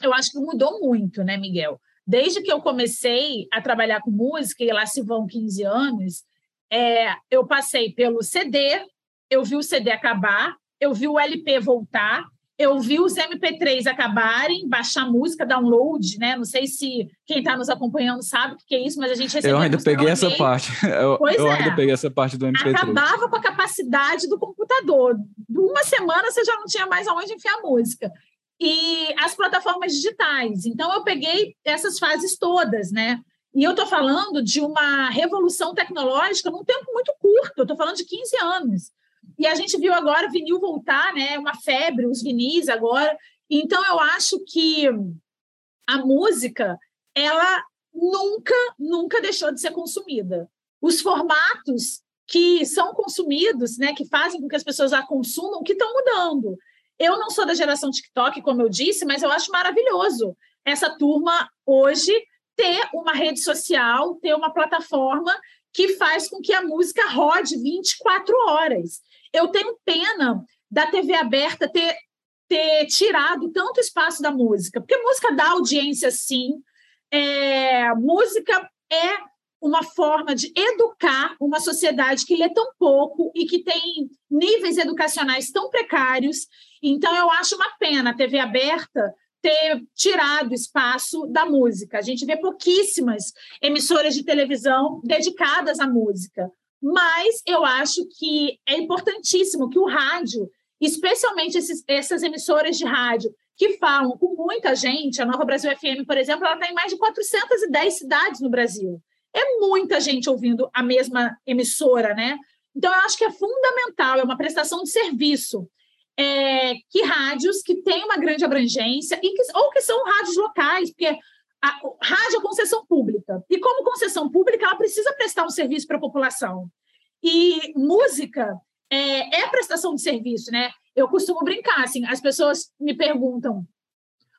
Eu acho que mudou muito, né, Miguel? Desde que eu comecei a trabalhar com música, e lá se vão 15 anos, é, eu passei pelo CD, eu vi o CD acabar, eu vi o LP voltar, eu vi os MP3 acabarem, baixar música, download, né? Não sei se quem está nos acompanhando sabe o que é isso, mas a gente recebeu. Eu ainda peguei essa parte. (laughs) Eu, pois eu é. ainda peguei essa parte do MP3. Acabava com a capacidade do computador. Uma semana você já não tinha mais aonde enfiar música. E as plataformas digitais. Então, eu peguei essas fases todas, né? E eu estou falando de uma revolução tecnológica num tempo muito curto, eu estou falando de 15 anos. E a gente viu agora o vinil voltar, né? Uma febre, os vinis agora. Então, eu acho que a música, ela nunca, nunca deixou de ser consumida. Os formatos que são consumidos, né, que fazem com que as pessoas a consumam, que estão mudando. Eu não sou da geração TikTok, como eu disse, mas eu acho maravilhoso essa turma hoje ter uma rede social, ter uma plataforma que faz com que a música rode 24 horas. Eu tenho pena da TV aberta ter, ter tirado tanto espaço da música, porque música dá audiência, sim. É, música é uma forma de educar uma sociedade que lê tão pouco e que tem níveis educacionais tão precários. Então, eu acho uma pena a TV aberta ter tirado espaço da música. A gente vê pouquíssimas emissoras de televisão dedicadas à música. Mas eu acho que é importantíssimo que o rádio, especialmente esses, essas emissoras de rádio que falam com muita gente, a Nova Brasil FM, por exemplo, ela está em mais de 410 cidades no Brasil. É muita gente ouvindo a mesma emissora, né? Então, eu acho que é fundamental, é uma prestação de serviço. É, que rádios que têm uma grande abrangência e que, ou que são rádios locais, porque a, rádio é concessão pública. E como concessão pública, ela precisa prestar um serviço para a população. E música é, é, prestação de serviço, né? Eu costumo brincar, assim, as pessoas me perguntam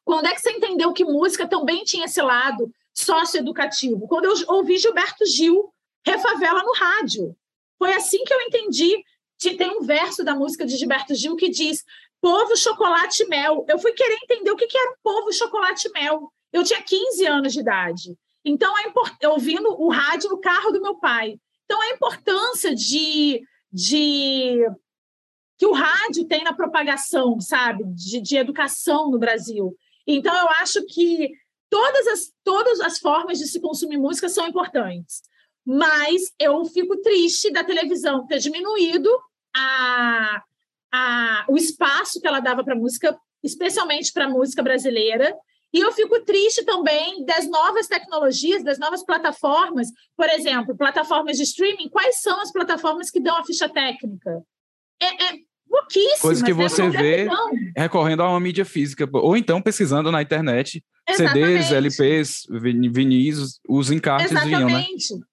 quando é que você entendeu que música também tinha esse lado socioeducativo? Quando eu ouvi Gilberto Gil, Refavela no rádio. Foi assim que eu entendi. Tem um verso da música de Gilberto Gil que diz povo, chocolate mel. Eu fui querer entender o que era um povo, chocolate mel. Eu tinha 15 anos de idade. Então, é import... ouvindo o rádio no carro do meu pai. Então, a importância de, de que o rádio tem na propagação, sabe, de, de educação no Brasil. Então, eu acho que todas as, todas as formas de se consumir música são importantes. Mas eu fico triste da televisão ter diminuído a, a, o espaço que ela dava para música, especialmente para música brasileira. E eu fico triste também das novas tecnologias, das novas plataformas. Por exemplo, plataformas de streaming. Quais são as plataformas que dão a ficha técnica? É, é pouquíssimas. Coisa que né? você vê recorrendo a uma mídia física, ou então pesquisando na internet Exatamente. CDs, LPs, vinis, os encartes Exatamente. vinham, né?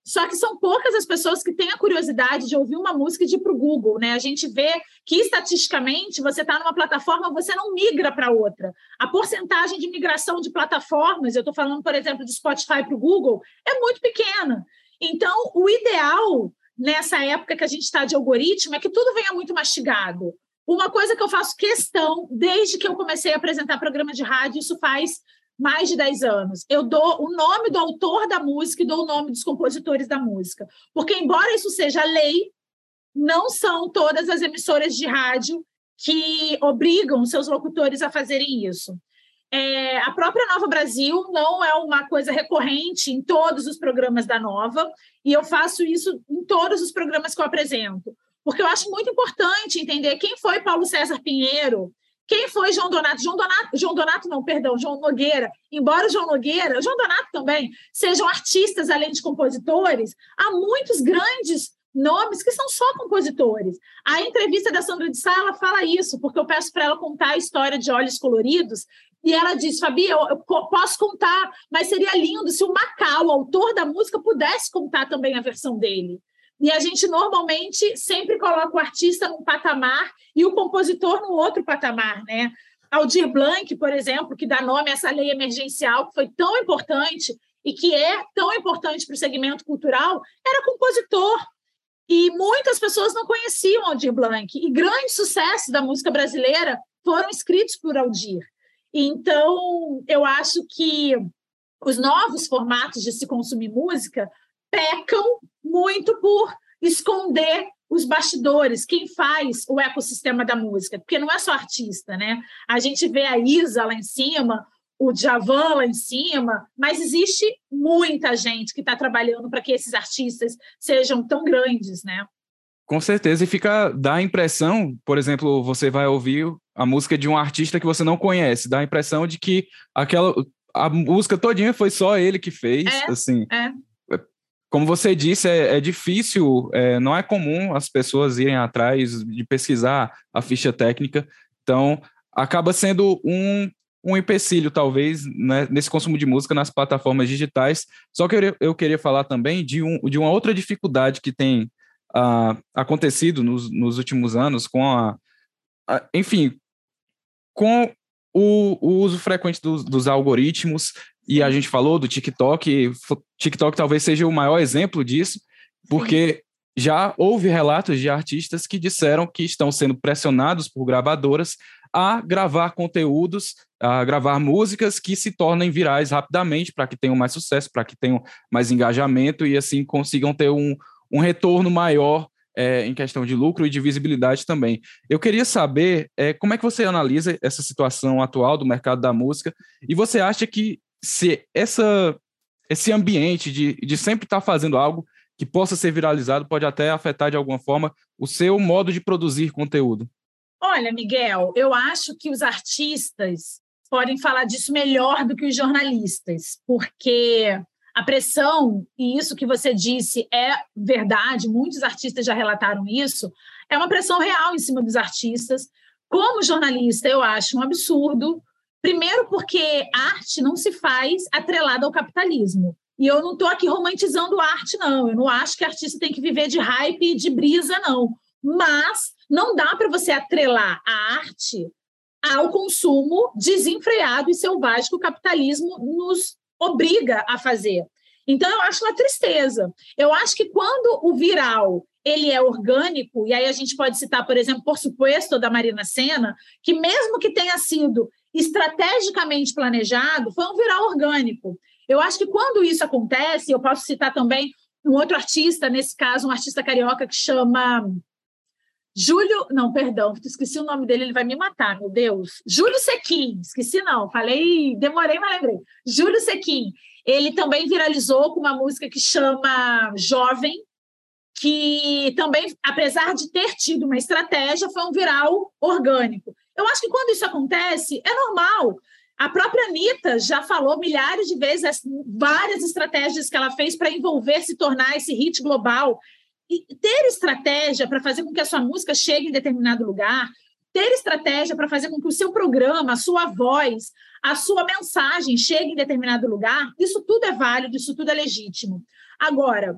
Só que são poucas as pessoas que têm a curiosidade de ouvir uma música e de ir para o Google, né? A gente vê que, estatisticamente, você está numa plataforma, você não migra para outra. A porcentagem de migração de plataformas, eu estou falando, por exemplo, de Spotify para o Google, é muito pequena. Então, o ideal nessa época que a gente está de algoritmo é que tudo venha muito mastigado. Uma coisa que eu faço questão, desde que eu comecei a apresentar programa de rádio, isso faz mais de 10 anos. Eu dou o nome do autor da música e dou o nome dos compositores da música. Porque, embora isso seja lei, não são todas as emissoras de rádio que obrigam seus locutores a fazerem isso. É, a própria Nova Brasil não é uma coisa recorrente em todos os programas da Nova, e eu faço isso em todos os programas que eu apresento, porque eu acho muito importante entender quem foi Paulo César Pinheiro, quem foi João Donato? João Donato, João Donato não, perdão, João Nogueira. Embora João Nogueira, João Donato também, sejam artistas além de compositores, há muitos grandes nomes que são só compositores. A entrevista da Sandra de Sá, ela fala isso, porque eu peço para ela contar a história de Olhos Coloridos, e ela diz, Fabi, eu, eu, posso contar, mas seria lindo se o Macau, o autor da música, pudesse contar também a versão dele. E a gente normalmente sempre coloca o artista num patamar e o compositor no outro patamar, né? Aldir Blanc, por exemplo, que dá nome a essa lei emergencial, que foi tão importante e que é tão importante para o segmento cultural, era compositor. E muitas pessoas não conheciam Aldir Blanc. E grandes sucessos da música brasileira foram escritos por Aldir. Então, eu acho que os novos formatos de se consumir música pecam muito por esconder os bastidores, quem faz o ecossistema da música, porque não é só artista, né? A gente vê a Isa lá em cima, o Djavan lá em cima, mas existe muita gente que está trabalhando para que esses artistas sejam tão grandes, né? Com certeza, e fica, dá a impressão, por exemplo, você vai ouvir a música de um artista que você não conhece, dá a impressão de que aquela, a música todinha foi só ele que fez, é, assim. É como você disse, é, é difícil, é, não é comum as pessoas irem atrás de pesquisar a ficha técnica, então acaba sendo um, um empecilho, talvez, né, nesse consumo de música nas plataformas digitais. Só que eu, eu queria falar também de, um, de uma outra dificuldade que tem uh, acontecido nos, nos últimos anos com a, a enfim, com o, o, uso frequente dos, dos algoritmos. E a gente falou do TikTok, TikTok talvez seja o maior exemplo disso, porque já houve relatos de artistas que disseram que estão sendo pressionados por gravadoras a gravar conteúdos, a gravar músicas que se tornem virais rapidamente, para que tenham mais sucesso, para que tenham mais engajamento e assim consigam ter um, um retorno maior é, em questão de lucro e de visibilidade também. Eu queria saber é, como é que você analisa essa situação atual do mercado da música e você acha que se essa, esse ambiente de, de sempre estar tá fazendo algo que possa ser viralizado pode até afetar de alguma forma o seu modo de produzir conteúdo? Olha, Miguel, eu acho que os artistas podem falar disso melhor do que os jornalistas, porque a pressão, e isso que você disse é verdade, muitos artistas já relataram isso, é uma pressão real em cima dos artistas, Como jornalista, eu acho um absurdo. Primeiro, porque arte não se faz atrelada ao capitalismo. E eu não estou aqui romantizando arte, não. Eu não acho que artista tem que viver de hype e de brisa, não. Mas não dá para você atrelar a arte ao consumo desenfreado e selvagem que o capitalismo nos obriga a fazer. Então, eu acho uma tristeza. Eu acho que quando o viral ele é orgânico, e aí a gente pode citar, por exemplo, Por Supuesto, da Marina Senna, que mesmo que tenha sido estrategicamente planejado, foi um viral orgânico. Eu acho que quando isso acontece, eu posso citar também um outro artista, nesse caso, um artista carioca que chama Júlio, não, perdão, esqueci o nome dele, ele vai me matar, meu Deus. Júlio Sequim, esqueci não, falei, demorei, mas lembrei. Júlio Sequim, ele também viralizou com uma música que chama Jovem, que também, apesar de ter tido uma estratégia, foi um viral orgânico. Eu acho que quando isso acontece, é normal. A própria Anitta já falou milhares de vezes várias estratégias que ela fez para envolver, se tornar esse hit global. Ter estratégia para fazer com que a sua música chegue em determinado lugar, ter estratégia para fazer com que o seu programa, a sua voz, a sua mensagem chegue em determinado lugar, isso tudo é válido, isso tudo é legítimo. Agora,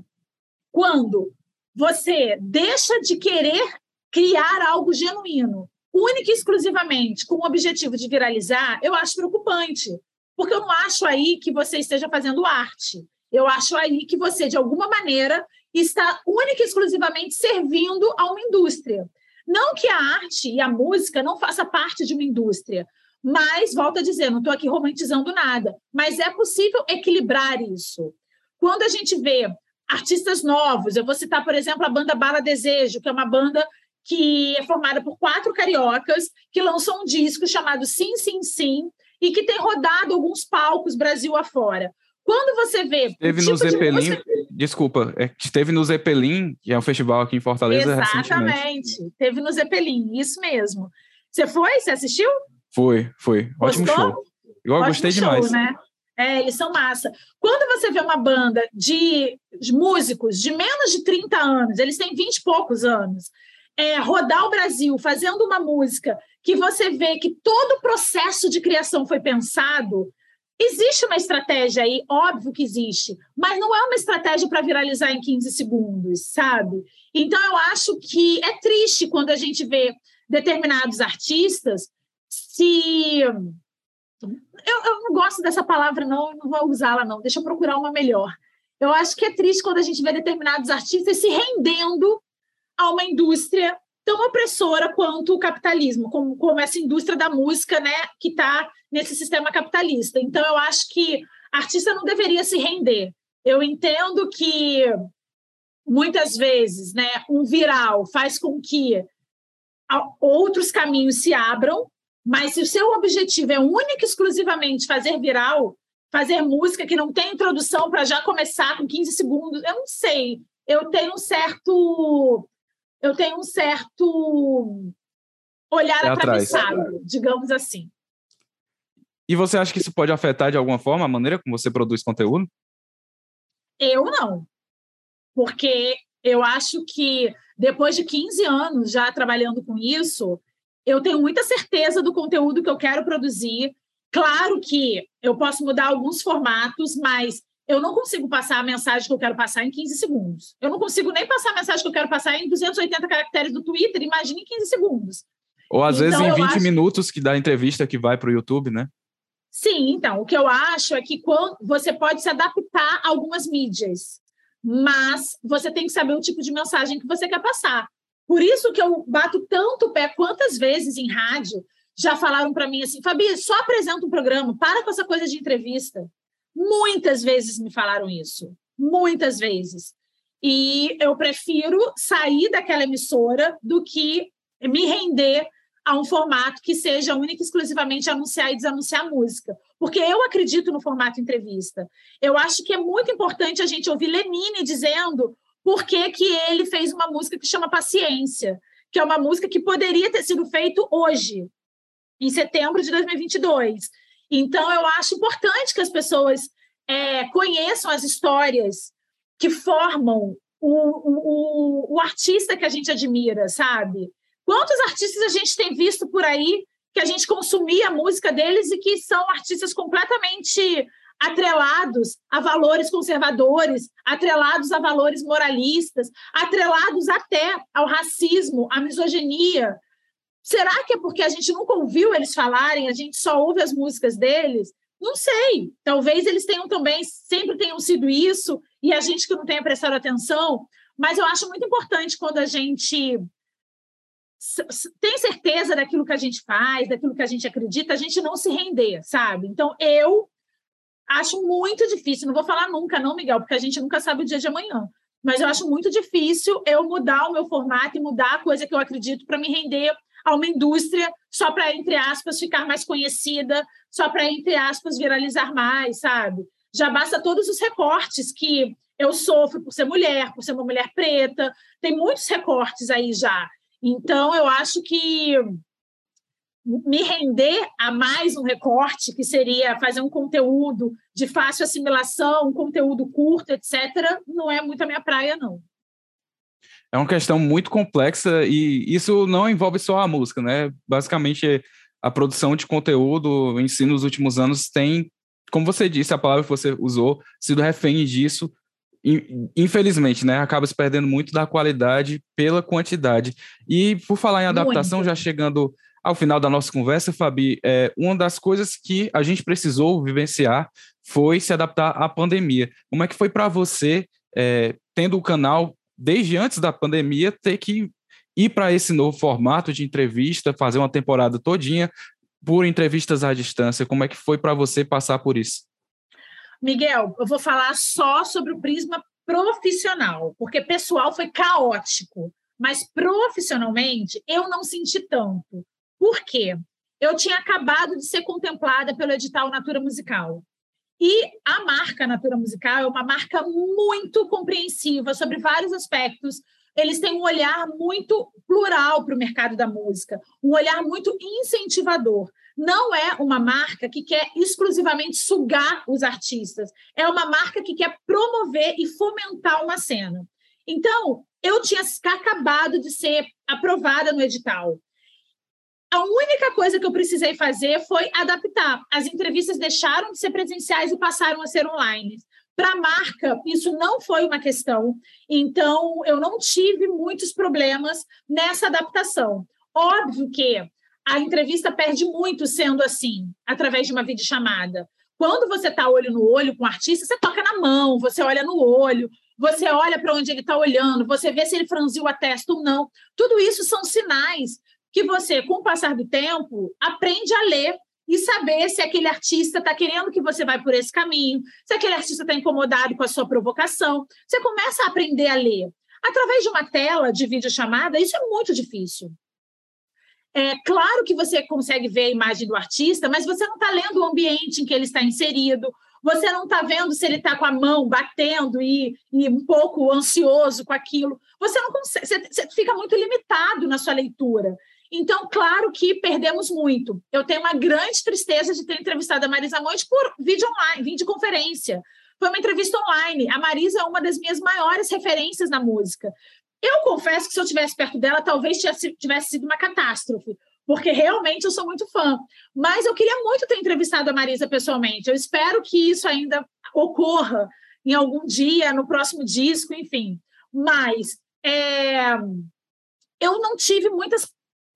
quando você deixa de querer criar algo genuíno única e exclusivamente com o objetivo de viralizar, eu acho preocupante, porque eu não acho aí que você esteja fazendo arte. Eu acho aí que você, de alguma maneira, está única e exclusivamente servindo a uma indústria. Não que a arte e a música não faça parte de uma indústria, mas, volto a dizer, não estou aqui romantizando nada, mas é possível equilibrar isso. Quando a gente vê artistas novos, eu vou citar, por exemplo, a banda Bala Desejo, que é uma banda que é formada por quatro cariocas que lançou um disco chamado Sim, Sim, Sim e que tem rodado alguns palcos Brasil afora. Quando você vê. Teve tipo no Zeppelin, de música... desculpa, é, esteve no Zeppelin, que é um festival aqui em Fortaleza Exatamente, teve no Zeppelin, isso mesmo. Você foi? Você assistiu? Foi, foi. Ótimo Gostou? show. Eu Ótimo gostei show, demais. Né? É, eles são massa. Quando você vê uma banda de músicos de menos de 30 anos, eles têm 20 e poucos anos, é, rodar o Brasil fazendo uma música que você vê que todo o processo de criação foi pensado, existe uma estratégia aí, óbvio que existe, mas não é uma estratégia para viralizar em 15 segundos, sabe? Então eu acho que é triste quando a gente vê determinados artistas se. Eu, eu não gosto dessa palavra, não, não vou usá-la, não. Deixa eu procurar uma melhor. Eu acho que é triste quando a gente vê determinados artistas se rendendo a uma indústria tão opressora quanto o capitalismo, como, como essa indústria da música, né, que está nesse sistema capitalista. Então, eu acho que artista não deveria se render. Eu entendo que muitas vezes, né, um viral faz com que outros caminhos se abram, mas se o seu objetivo é único e exclusivamente fazer viral, fazer música que não tem introdução para já começar com 15 segundos, eu não sei. Eu tenho um certo eu tenho um certo olhar é atravessado, digamos assim. E você acha que isso pode afetar de alguma forma a maneira como você produz conteúdo? Eu não. Porque eu acho que depois de 15 anos já trabalhando com isso, eu tenho muita certeza do conteúdo que eu quero produzir. Claro que eu posso mudar alguns formatos, mas eu não consigo passar a mensagem que eu quero passar em 15 segundos. Eu não consigo nem passar a mensagem que eu quero passar em 280 caracteres do Twitter, imagine em 15 segundos. Ou às então, vezes em 20 acho... minutos que dá entrevista que vai para o YouTube, né? Sim, então, o que eu acho é que quando você pode se adaptar a algumas mídias, mas você tem que saber o tipo de mensagem que você quer passar. Por isso que eu bato tanto o pé, quantas vezes em rádio já falaram para mim assim, Fabi, só apresenta um programa, para com essa coisa de entrevista. Muitas vezes me falaram isso, muitas vezes. E eu prefiro sair daquela emissora do que me render a um formato que seja único e exclusivamente anunciar e desanunciar música. Porque eu acredito no formato entrevista. Eu acho que é muito importante a gente ouvir Lenine dizendo por que, que ele fez uma música que chama Paciência, que é uma música que poderia ter sido feito hoje, em setembro de 2022. Então, eu acho importante que as pessoas é, conheçam as histórias que formam o, o, o artista que a gente admira, sabe? Quantos artistas a gente tem visto por aí que a gente consumia a música deles e que são artistas completamente atrelados a valores conservadores, atrelados a valores moralistas, atrelados até ao racismo, à misoginia. Será que é porque a gente nunca ouviu eles falarem, a gente só ouve as músicas deles? Não sei. Talvez eles tenham também, sempre tenham sido isso, e a gente que não tenha prestado atenção. Mas eu acho muito importante quando a gente tem certeza daquilo que a gente faz, daquilo que a gente acredita, a gente não se render, sabe? Então, eu acho muito difícil, não vou falar nunca, não, Miguel, porque a gente nunca sabe o dia de amanhã. Mas eu acho muito difícil eu mudar o meu formato e mudar a coisa que eu acredito para me render a uma indústria só para, entre aspas, ficar mais conhecida, só para, entre aspas, viralizar mais, sabe? Já basta todos os recortes que eu sofro por ser mulher, por ser uma mulher preta, tem muitos recortes aí já. Então, eu acho que me render a mais um recorte, que seria fazer um conteúdo de fácil assimilação, um conteúdo curto, etc., não é muito a minha praia, não. É uma questão muito complexa e isso não envolve só a música, né? Basicamente, a produção de conteúdo em si nos últimos anos tem, como você disse, a palavra que você usou, sido refém disso infelizmente, né, acaba se perdendo muito da qualidade pela quantidade. E por falar em adaptação, muito. já chegando ao final da nossa conversa, Fabi, é, uma das coisas que a gente precisou vivenciar foi se adaptar à pandemia. Como é que foi para você, é, tendo o canal desde antes da pandemia, ter que ir para esse novo formato de entrevista, fazer uma temporada todinha por entrevistas à distância? Como é que foi para você passar por isso? Miguel, eu vou falar só sobre o prisma profissional, porque pessoal foi caótico, mas profissionalmente eu não senti tanto. Por quê? Eu tinha acabado de ser contemplada pelo edital Natura Musical. E a marca Natura Musical é uma marca muito compreensiva sobre vários aspectos. Eles têm um olhar muito plural para o mercado da música, um olhar muito incentivador não é uma marca que quer exclusivamente sugar os artistas, é uma marca que quer promover e fomentar uma cena. Então, eu tinha acabado de ser aprovada no edital. A única coisa que eu precisei fazer foi adaptar. As entrevistas deixaram de ser presenciais e passaram a ser online. Para a marca, isso não foi uma questão, então eu não tive muitos problemas nessa adaptação. Óbvio que a entrevista perde muito sendo assim, através de uma videochamada. Quando você está olho no olho com o artista, você toca na mão, você olha no olho, você olha para onde ele está olhando, você vê se ele franziu a testa ou não. Tudo isso são sinais que você, com o passar do tempo, aprende a ler e saber se aquele artista está querendo que você vá por esse caminho, se aquele artista está incomodado com a sua provocação. Você começa a aprender a ler. Através de uma tela de videochamada, isso é muito difícil. É claro que você consegue ver a imagem do artista, mas você não está lendo o ambiente em que ele está inserido, você não está vendo se ele está com a mão batendo e, e, um pouco ansioso com aquilo. Você não consegue, você, você fica muito limitado na sua leitura. Então, claro que perdemos muito. Eu tenho uma grande tristeza de ter entrevistado a Marisa Monte por vídeo online, videoconferência. Foi uma entrevista online. A Marisa é uma das minhas maiores referências na música. Eu confesso que se eu tivesse perto dela, talvez tivesse sido uma catástrofe, porque realmente eu sou muito fã. Mas eu queria muito ter entrevistado a Marisa pessoalmente. Eu espero que isso ainda ocorra em algum dia, no próximo disco, enfim. Mas é, eu não tive muitas,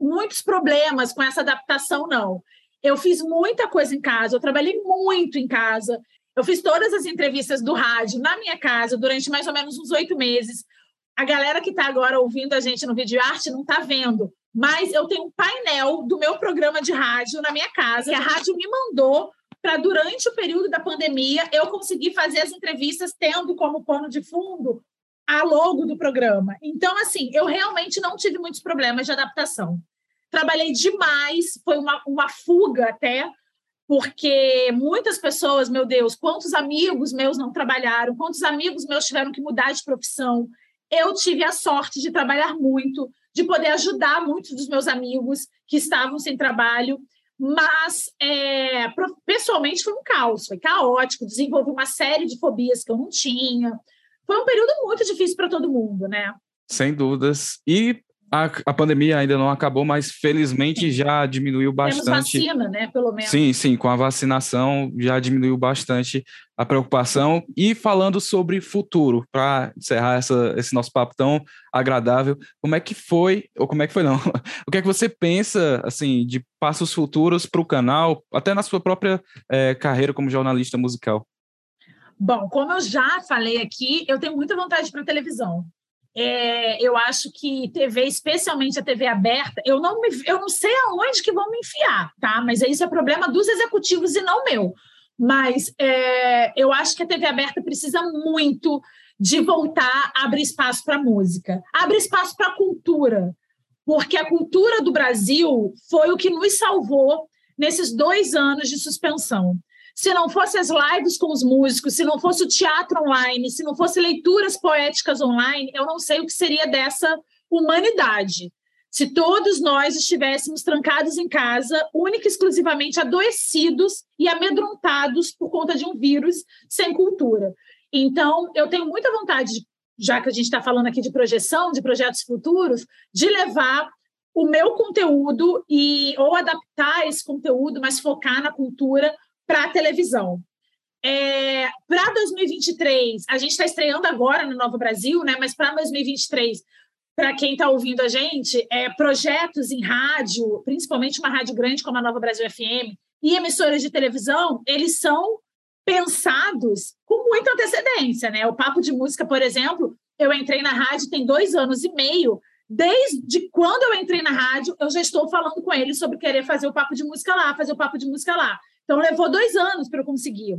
muitos problemas com essa adaptação, não. Eu fiz muita coisa em casa, eu trabalhei muito em casa. Eu fiz todas as entrevistas do rádio na minha casa durante mais ou menos uns oito meses a galera que está agora ouvindo a gente no vídeo arte não está vendo, mas eu tenho um painel do meu programa de rádio na minha casa, que a rádio me mandou para, durante o período da pandemia, eu conseguir fazer as entrevistas tendo como pano de fundo a logo do programa. Então, assim, eu realmente não tive muitos problemas de adaptação. Trabalhei demais, foi uma, uma fuga até, porque muitas pessoas, meu Deus, quantos amigos meus não trabalharam, quantos amigos meus tiveram que mudar de profissão, eu tive a sorte de trabalhar muito, de poder ajudar muitos dos meus amigos que estavam sem trabalho, mas é, pessoalmente foi um caos, foi caótico, desenvolvi uma série de fobias que eu não tinha. Foi um período muito difícil para todo mundo, né? Sem dúvidas. E A, a, pandemia ainda não acabou, mas felizmente já diminuiu bastante. Temos vacina, né? Pelo menos. Sim, sim, com a vacinação já diminuiu bastante a preocupação. E falando sobre futuro, para encerrar essa, esse nosso papo tão agradável, como é que foi, ou como é que foi não? (laughs) o que é que você pensa, assim, de passos futuros para o canal, até na sua própria é, carreira como jornalista musical? Bom, como eu já falei aqui, eu tenho muita vontade para televisão. É, eu acho que TV, especialmente a TV aberta, eu não, me, eu não sei aonde que vão me enfiar, tá? Mas isso é problema dos executivos e não meu. Mas é, eu acho que a TV aberta precisa muito de voltar a abrir espaço para música, abrir espaço para cultura, porque a cultura do Brasil foi o que nos salvou nesses dois anos de suspensão. Se não fosse as lives com os músicos, se não fosse o teatro online, se não fosse leituras poéticas online, eu não sei o que seria dessa humanidade. Se todos nós estivéssemos trancados em casa, única e exclusivamente adoecidos e amedrontados por conta de um vírus sem cultura. Então, eu tenho muita vontade, já que a gente está falando aqui de projeção, de projetos futuros, de levar o meu conteúdo e ou adaptar esse conteúdo, mas focar na cultura para a televisão. É, para 2023, a gente está estreando agora no Novo Brasil, né? Mas para 2023, para quem está ouvindo a gente, é, projetos em rádio, principalmente uma rádio grande como a Nova Brasil FM e emissoras de televisão, eles são pensados com muita antecedência, né? O Papo de Música, por exemplo, eu entrei na rádio tem dois anos e meio. Desde quando eu entrei na rádio, eu já estou falando com eles sobre querer fazer o Papo de Música lá, fazer o Papo de Música lá. Então, levou dois anos para eu conseguir.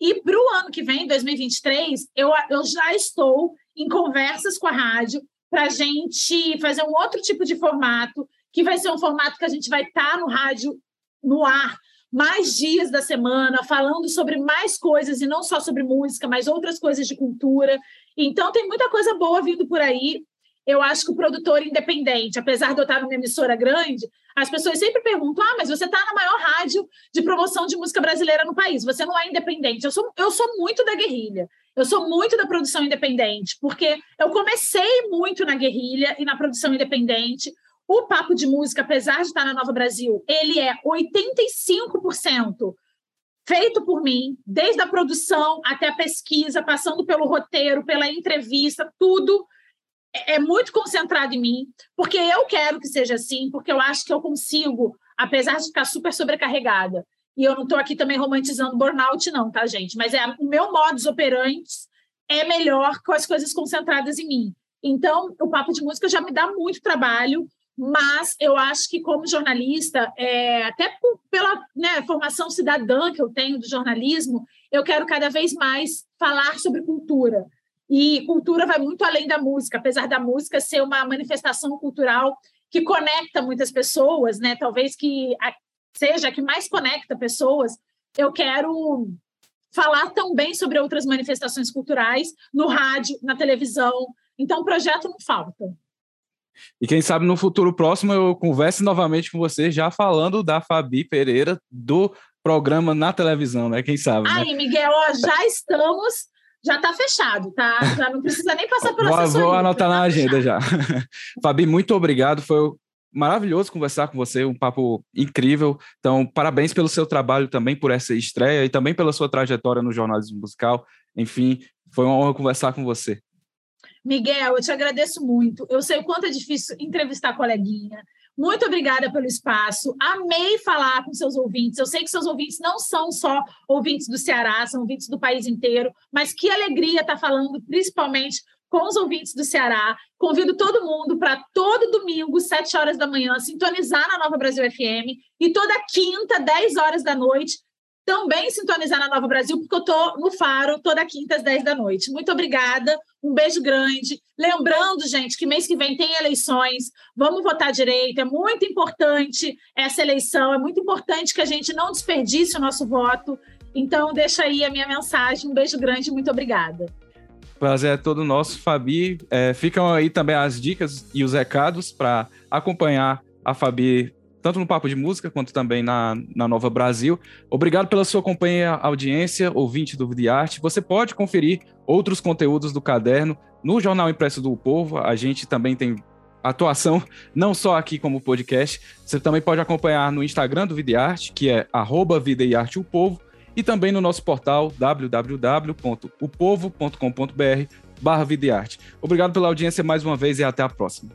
E para o ano que vem, 2023, eu, eu já estou em conversas com a rádio para a gente fazer um outro tipo de formato, que vai ser um formato que a gente vai estar tá no rádio, no ar, mais dias da semana, falando sobre mais coisas, e não só sobre música, mas outras coisas de cultura. Então, tem muita coisa boa vindo por aí eu acho que o produtor independente, apesar de eu estar numa emissora grande, as pessoas sempre perguntam: ah, mas você está na maior rádio de promoção de música brasileira no país, você não é independente. Eu sou, eu sou muito da guerrilha, eu sou muito da produção independente, porque eu comecei muito na guerrilha e na produção independente. O Papo de Música, apesar de estar na Nova Brasil, ele é 85% feito por mim, desde a produção até a pesquisa, passando pelo roteiro, pela entrevista, tudo é muito concentrado em mim, porque eu quero que seja assim, porque eu acho que eu consigo, apesar de ficar super sobrecarregada. E eu não estou aqui também romantizando burnout, não, tá, gente? Mas é o meu modus operandi é melhor com as coisas concentradas em mim. Então, o papo de música já me dá muito trabalho, mas eu acho que, como jornalista, é, até por, pela né, formação cidadã que eu tenho do jornalismo, eu quero cada vez mais falar sobre cultura, e cultura vai muito além da música, apesar da música ser uma manifestação cultural que conecta muitas pessoas, né? Talvez que seja a que mais conecta pessoas. Eu quero falar também sobre outras manifestações culturais no rádio, na televisão. Então, o projeto não falta. E quem sabe no futuro próximo eu converse novamente com você, já falando da Fabi Pereira, do programa na televisão, né? Quem sabe. Né? Aí, Miguel, ó, já estamos já está fechado, tá? Já não precisa nem passar pela vou, assessoria. Vou anotar tá na agenda já. (laughs) Fabi, muito obrigado. Foi maravilhoso conversar com você, um papo incrível. Então, parabéns pelo seu trabalho também, por essa estreia e também pela sua trajetória no jornalismo musical. Enfim, foi uma honra conversar com você. Miguel, eu te agradeço muito. Eu sei o quanto é difícil entrevistar coleguinha. Muito obrigada pelo espaço. Amei falar com seus ouvintes. Eu sei que seus ouvintes não são só ouvintes do Ceará, são ouvintes do país inteiro, mas que alegria estar falando, principalmente com os ouvintes do Ceará. Convido todo mundo para todo domingo, 7 horas da manhã, sintonizar na Nova Brasil FM e toda quinta, 10 horas da noite, também sintonizar na Nova Brasil, porque eu estou no Faro toda quinta às 10 da noite. Muito obrigada, um beijo grande. Lembrando, gente, que mês que vem tem eleições, vamos votar direito, é muito importante essa eleição, é muito importante que a gente não desperdice o nosso voto. Então, deixa aí a minha mensagem, um beijo grande, muito obrigada. Prazer é todo nosso, Fabi. É, ficam aí também as dicas e os recados para acompanhar a Fabi tanto no Papo de Música quanto também na, na Nova Brasil. Obrigado pela sua companhia, audiência, ouvinte do Vida Arte. Você pode conferir outros conteúdos do caderno no Jornal Impresso do Povo. A gente também tem atuação, (laughs) não só aqui como podcast. Você também pode acompanhar no Instagram do Vida e Arte, que é Vida e Arte o Povo, e também no nosso portal www.upovo.com.br barra Vida e Arte. Obrigado pela audiência mais uma vez e até a próxima.